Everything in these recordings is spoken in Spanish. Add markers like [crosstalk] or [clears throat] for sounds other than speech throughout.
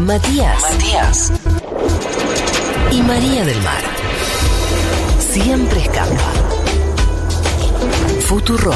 Matías. Matías. Y María del Mar. Siempre escapa. Futuro.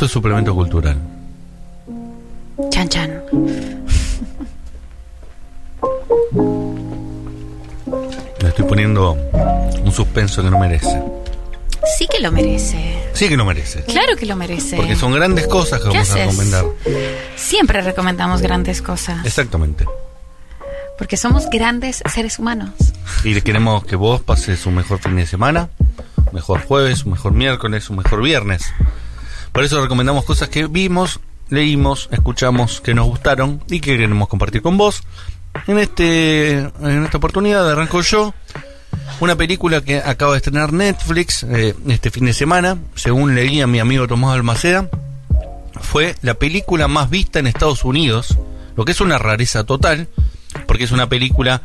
Esto es suplemento cultural. Chan chan. Le estoy poniendo un suspenso que no merece. Sí que lo merece. Sí que no merece. Claro que lo merece. Porque son grandes cosas que ¿Qué vamos a haces? recomendar. Siempre recomendamos grandes cosas. Exactamente. Porque somos grandes seres humanos. Y queremos que vos pases un mejor fin de semana, un mejor jueves, un mejor miércoles, un mejor viernes. Por eso recomendamos cosas que vimos, leímos, escuchamos, que nos gustaron y que queremos compartir con vos. En este en esta oportunidad arranco yo una película que acaba de estrenar Netflix eh, este fin de semana, según leí a mi amigo Tomás Almaceda, fue la película más vista en Estados Unidos, lo que es una rareza total, porque es una película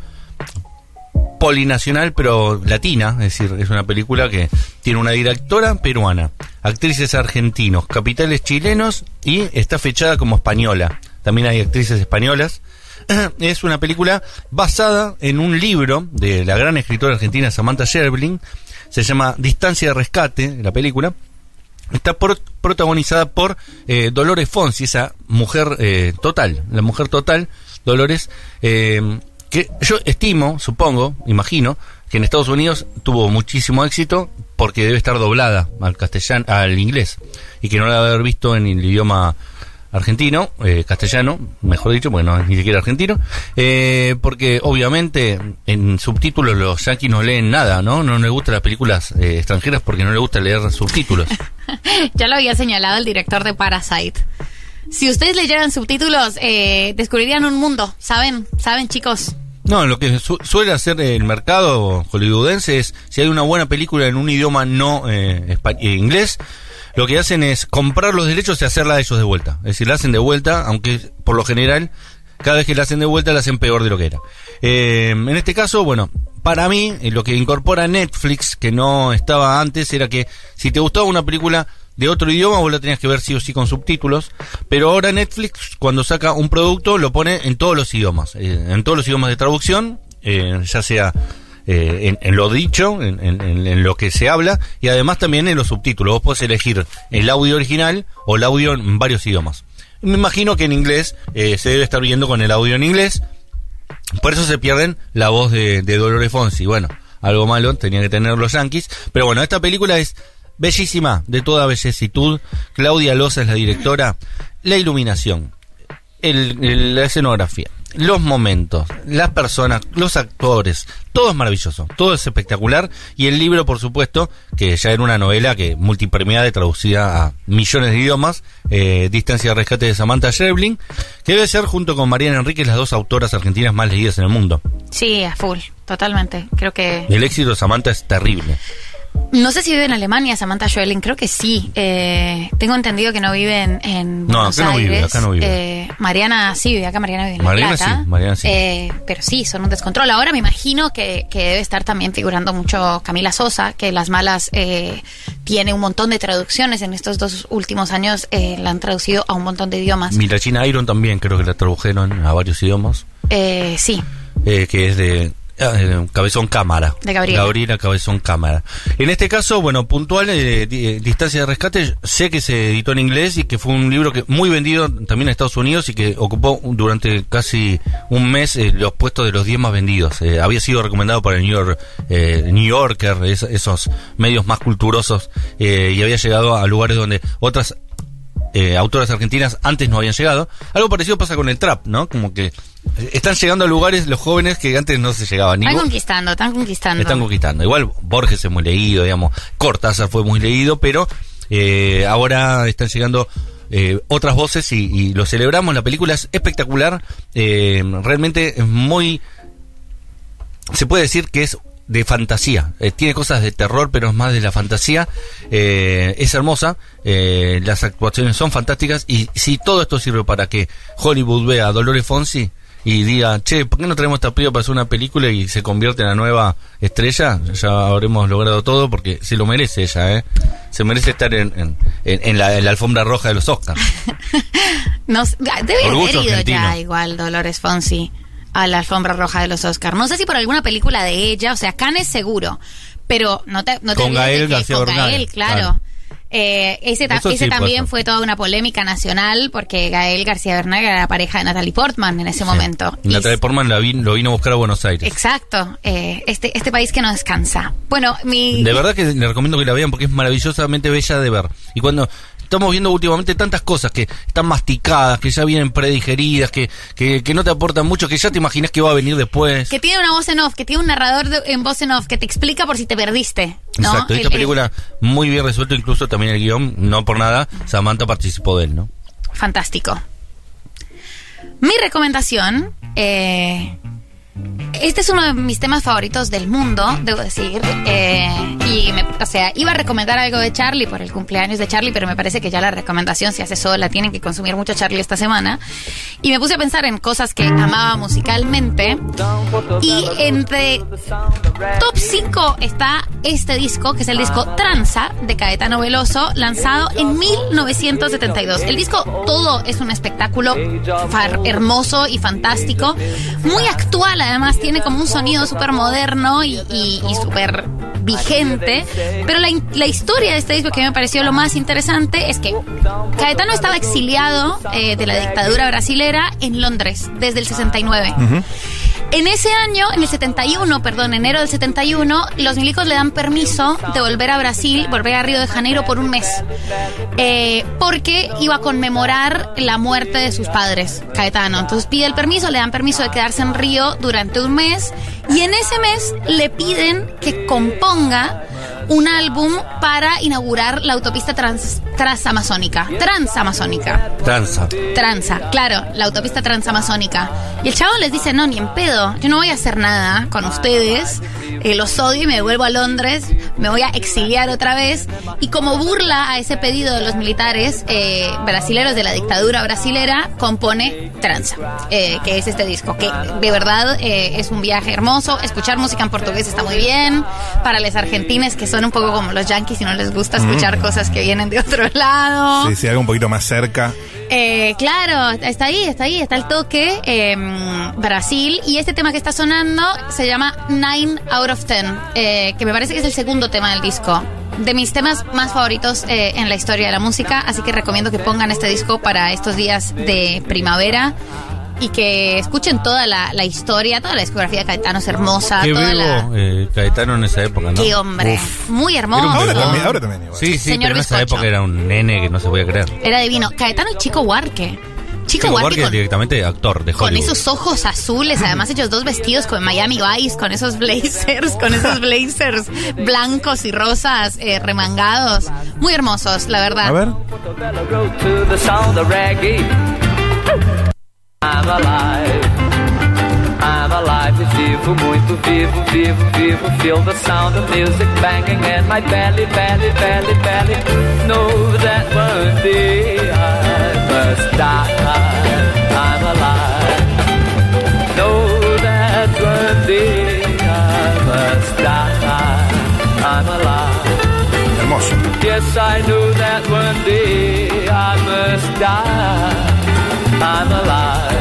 polinacional pero latina, es decir, es una película que tiene una directora peruana, actrices argentinos, capitales chilenos y está fechada como española. También hay actrices españolas. [clears throat] Es una película basada en un libro de la gran escritora argentina Samantha Schweblin. Se llama Distancia de Rescate, la película. Está protagonizada por eh, Dolores Fonsi, esa mujer eh, total, la mujer total, Dolores, eh, que yo estimo, supongo, imagino, que en Estados Unidos tuvo muchísimo éxito porque debe estar doblada al castellano, al inglés, y que no la debe haber visto en el idioma argentino, eh, castellano, mejor dicho, porque no es ni siquiera argentino, eh, porque obviamente en subtítulos los yanquis no leen nada, ¿no? No les gustan las películas eh, extranjeras porque no les gusta leer subtítulos. [laughs] ya lo había señalado el director de Parasite. Si ustedes leyeran subtítulos, eh, descubrirían un mundo. ¿Saben? ¿Saben, chicos? No, lo que su- suele hacer el mercado hollywoodense es, si hay una buena película en un idioma no eh, eh, inglés, lo que hacen es comprar los derechos y hacerla ellos de vuelta. Es decir, la hacen de vuelta, aunque por lo general, cada vez que la hacen de vuelta, la hacen peor de lo que era. Eh, en este caso, bueno, para mí, eh, lo que incorpora Netflix, que no estaba antes, era que si te gustaba una película de otro idioma, vos la tenías que ver sí o sí con subtítulos. Pero ahora Netflix, cuando saca un producto, lo pone en todos los idiomas. eh, en todos los idiomas de traducción, eh, ya sea eh, en, lo dicho, en, lo que se habla, y además también en los subtítulos. Vos podés elegir el audio original o el audio en varios idiomas. Me imagino que en inglés eh, se debe estar viendo con el audio en inglés. Por eso se pierden la voz de, de Dolores Fonsi. Bueno, algo malo tenían que tener los yankees. Pero bueno, esta película es bellísima, de toda bellecitud. Claudia Loza es la directora. La iluminación, el- el- la escenografía, los momentos, las personas, los actores, todo es maravilloso, todo es espectacular. Y el libro, por supuesto, que ya era una novela que multipremiada y traducida a millones de idiomas, eh, Distancia de Rescate de Samantha Schweblin, que debe ser junto con Mariana Enríquez las dos autoras argentinas más leídas en el mundo. Sí, a full. Totalmente. Creo que... El éxito de Samantha es terrible. No sé si vive en Alemania Samantha Schweblin, creo que sí. Eh, tengo entendido que no vive en, en No, Buenos acá no vive, Aires. acá no vive. Eh, Mariana sí vive acá, Mariana vive en La Mariana Plata. sí, Mariana sí. Eh, pero sí, son un descontrol. Ahora me imagino que, que debe estar también figurando mucho Camila Sosa, que Las Malas eh, tiene un montón de traducciones. En estos dos últimos años eh, la han traducido a un montón de idiomas. Mirachina Iron también creo que la tradujeron a varios idiomas. Eh, sí, eh, que es de eh, Cabezón Cámara. De Gabriela. Gabriela Cabezón Cámara. En este caso, bueno, puntual, eh, di- eh, Distancia de Rescate, sé que se editó en inglés y que fue un libro que muy vendido también en Estados Unidos y que ocupó durante casi un mes eh, los puestos de los 10 más vendidos. Había sido recomendado por el New, York, eh, New Yorker, es- esos medios más culturosos, y había llegado a lugares donde otras eh, autoras argentinas antes no habían llegado. Algo parecido pasa con el trap, ¿no? Como que eh, están llegando a lugares los jóvenes que antes no se llegaban. Están conquistando, están conquistando. están conquistando. Igual Borges es muy leído, digamos, Cortázar fue muy leído, pero eh, ahora están llegando eh, otras voces y, y lo celebramos. La película es espectacular, eh, realmente es muy... Se puede decir que es de fantasía, Eh, tiene cosas de terror, pero es más de la fantasía. Eh, es hermosa, eh, las actuaciones son fantásticas y si todo esto sirve para que Hollywood vea a Dolores Fonsi y diga, che, ¿por qué no traemos esta piba para hacer una película y se convierte en la nueva estrella? Ya habremos logrado todo porque se lo merece ella, ¿eh? Se merece estar en, en, en- en la, en la alfombra roja de los Oscars. [laughs] Nos, debe haber ido ya igual Dolores Fonsi a la alfombra roja de los Oscars. No sé si por alguna película de ella, o sea, Cannes seguro, pero no te, no te Con Gael que- García con Gael, claro. claro. Eh, ese ta- Eso ese sí también pasa. fue toda una polémica nacional porque Gael García Bernal era la pareja de Natalie Portman en ese momento. Y Natalia Portman la lo vino a buscar a Buenos Aires. Exacto, eh, este, este país que no descansa. Bueno, mi... De verdad que le recomiendo que la vean porque es maravillosamente bella de ver. Y cuando estamos viendo últimamente tantas cosas que están masticadas, que ya vienen predigeridas, que, que, que no te aportan mucho, que ya te imaginas que va a venir después. Que tiene una voz en off, que tiene un narrador de- en voz en off, que te explica por si te perdiste. ¿no? Exacto, esta el- película muy bien resuelto, incluso también el guion, no por nada, Samantha participó de él, ¿no? fantástico. Mi recomendación, eh, este es uno de mis temas favoritos del mundo, debo decir. eh, y, me- o sea, iba a recomendar algo de Charlie por el cumpleaños de Charlie, pero me parece que ya la recomendación se hace sola. Tienen que consumir mucho Charlie esta semana. Y me puse a pensar en cosas que amaba musicalmente. Y entre top 5 está este disco, que es el disco Tranza de Caetano Veloso, lanzado en 1972. El disco todo es un espectáculo far- hermoso y fantástico, muy actual además, tiene como un sonido súper moderno y, y, y súper vigente, pero la, la historia de este disco que me pareció lo más interesante es que Caetano estaba exiliado eh, de la dictadura brasilera en Londres desde el 69. En ese año, en el 71, perdón, enero del 71, los milicos le dan permiso de volver a Brasil, volver a Río de Janeiro por un mes. Eh, porque iba a conmemorar la muerte de sus padres, Caetano. Entonces pide el permiso, le dan permiso de quedarse en Río durante un mes. Y en ese mes le piden que componga un álbum para inaugurar la autopista trans, transamazónica. Transamazónica. Tranza. Tranza, claro, la autopista transamazónica. Y el chavo les dice, no, ni en pedo, yo no voy a hacer nada con ustedes, eh, los odio y me devuelvo a Londres, me voy a exiliar otra vez. Y como burla a ese pedido de los militares eh, brasileros de la dictadura brasilera, compone Tranza, eh, que es este disco, que de verdad eh, es un viaje hermoso. Escuchar música en portugués está muy bien. Para los argentines que son un poco como los yankees y no les gusta escuchar cosas que vienen de otro lado. Sí, sí, algo un poquito más cerca. Eh, claro, está ahí, está ahí, está el toque. eh, Brasil. Y este tema que está sonando se llama Nine Out of Ten, eh, que me parece que es el segundo tema del disco. De mis temas más favoritos eh, en la historia de la música, así que recomiendo que pongan este disco para estos días de primavera y que escuchen toda la, la historia, toda la discografía de Caetano es hermosa, Qué toda la... eh, Caetano en esa época, ¿no? Qué hombre, muy hermoso. Ahora también, ahora también igual. Sí, sí, Señor pero en esa época era un nene que no se podía creer. Era divino. Caetano y Chico Huarque. Chico, Chico Huarque con- directamente actor de Con Hollywood. esos ojos azules, además hechos dos vestidos con Miami Vice, con esos blazers, con esos blazers blancos y rosas eh, remangados. Muy hermosos, la verdad. A ver. I'm alive. I'm alive e vivo, muito vivo, vivo, vivo. Feel the sound of music banging in my belly, belly, belly, belly. Know that one day I must die. I'm alive. Know that one day I must die. I'm alive. Hermoso. Yes, I know that one day I must die. I'm alive.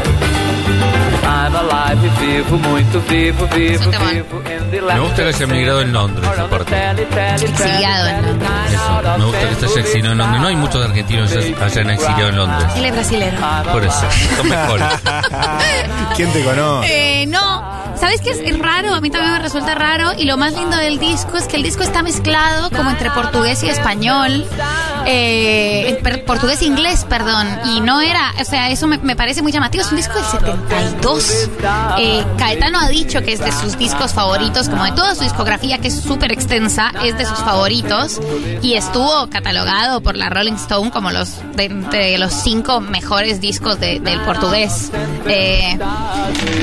Me gusta que haya emigrado en Londres, aparte. Exiliado en Londres. Eso, me gusta que se haya exiliado en Londres. No hay muchos argentinos que hayan exiliado en Londres. Él es brasilero. Por eso, son mejores. [laughs] ¿Quién te conoce? Eh, no, ¿sabes qué es raro? A mí también me resulta raro. Y lo más lindo del disco es que el disco está mezclado como entre portugués y español. Eh, portugués e inglés, perdón. Y no era, o sea, eso me, me parece muy llamativo. Es un disco del 72. Eh, Caetano ha dicho que es de sus discos favoritos, como de toda su discografía, que es súper extensa, es de sus favoritos. Y estuvo catalogado por la Rolling Stone como los de, los cinco mejores discos de- del portugués. Eh,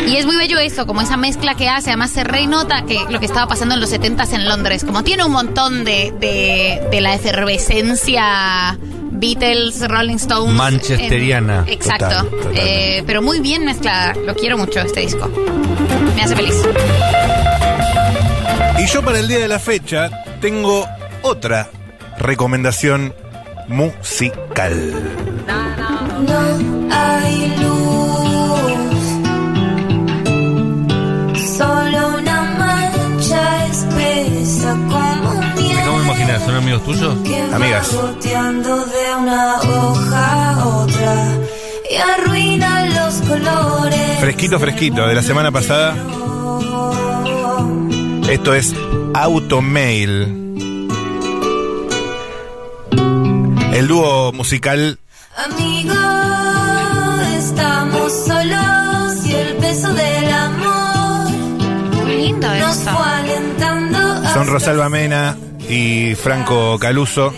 y es muy bello eso, como esa mezcla que hace. Además, se renota que lo que estaba pasando en los 70s en Londres. Como tiene un montón de, de, de la efervescencia Beatles, Rolling Stones. Manchesteriana. en- exacto. Total, total. Eh, pero muy bien mezclada. Lo quiero mucho este disco. Me hace feliz. Y yo para el día de la fecha tengo otra recomendación musical. No hay ¿son amigos tuyos? Amigas. de una hoja a otra y arruina los colores. Fresquito, fresquito, de la semana pasada. Esto es Automail. El dúo musical Amigo, estamos solos y el peso del amor Muy lindo nos esto. fue alentando. son hasta Rosalba Mena y Franco Caluso.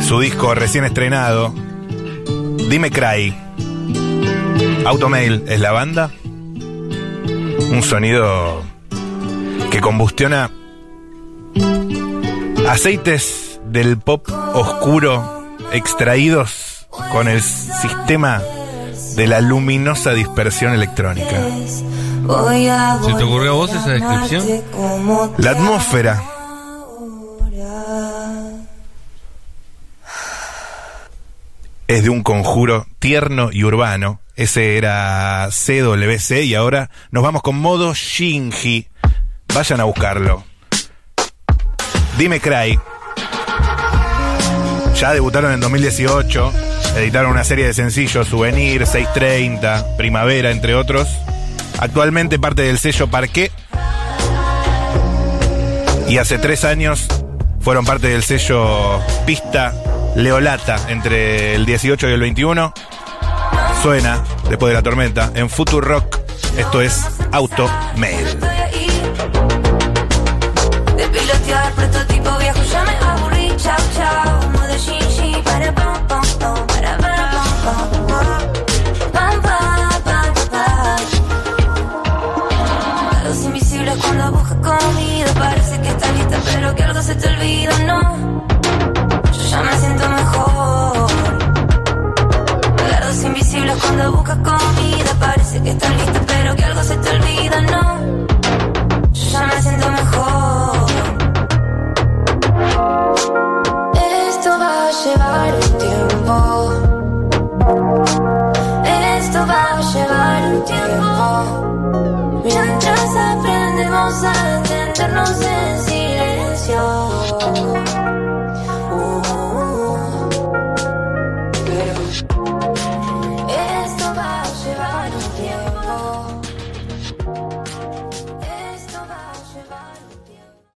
Su disco recién estrenado. Dime Cry. Automail es la banda. Un sonido que combustiona aceites del pop oscuro extraídos con el sistema de la luminosa dispersión electrónica. ¿Se te ocurrió a vos esa descripción? La atmósfera es de un conjuro tierno y urbano. Ese era CWC y ahora nos vamos con modo Shinji. Vayan a buscarlo. Dime Cry. Ya debutaron en 2018. Editaron una serie de sencillos, Souvenir, 630, Primavera, entre otros. Actualmente parte del sello Parqué. Y hace tres años fueron parte del sello Pista Leolata entre el 18 y el 21. Suena después de la tormenta en Future Rock. Esto es Auto Mail. 颠簸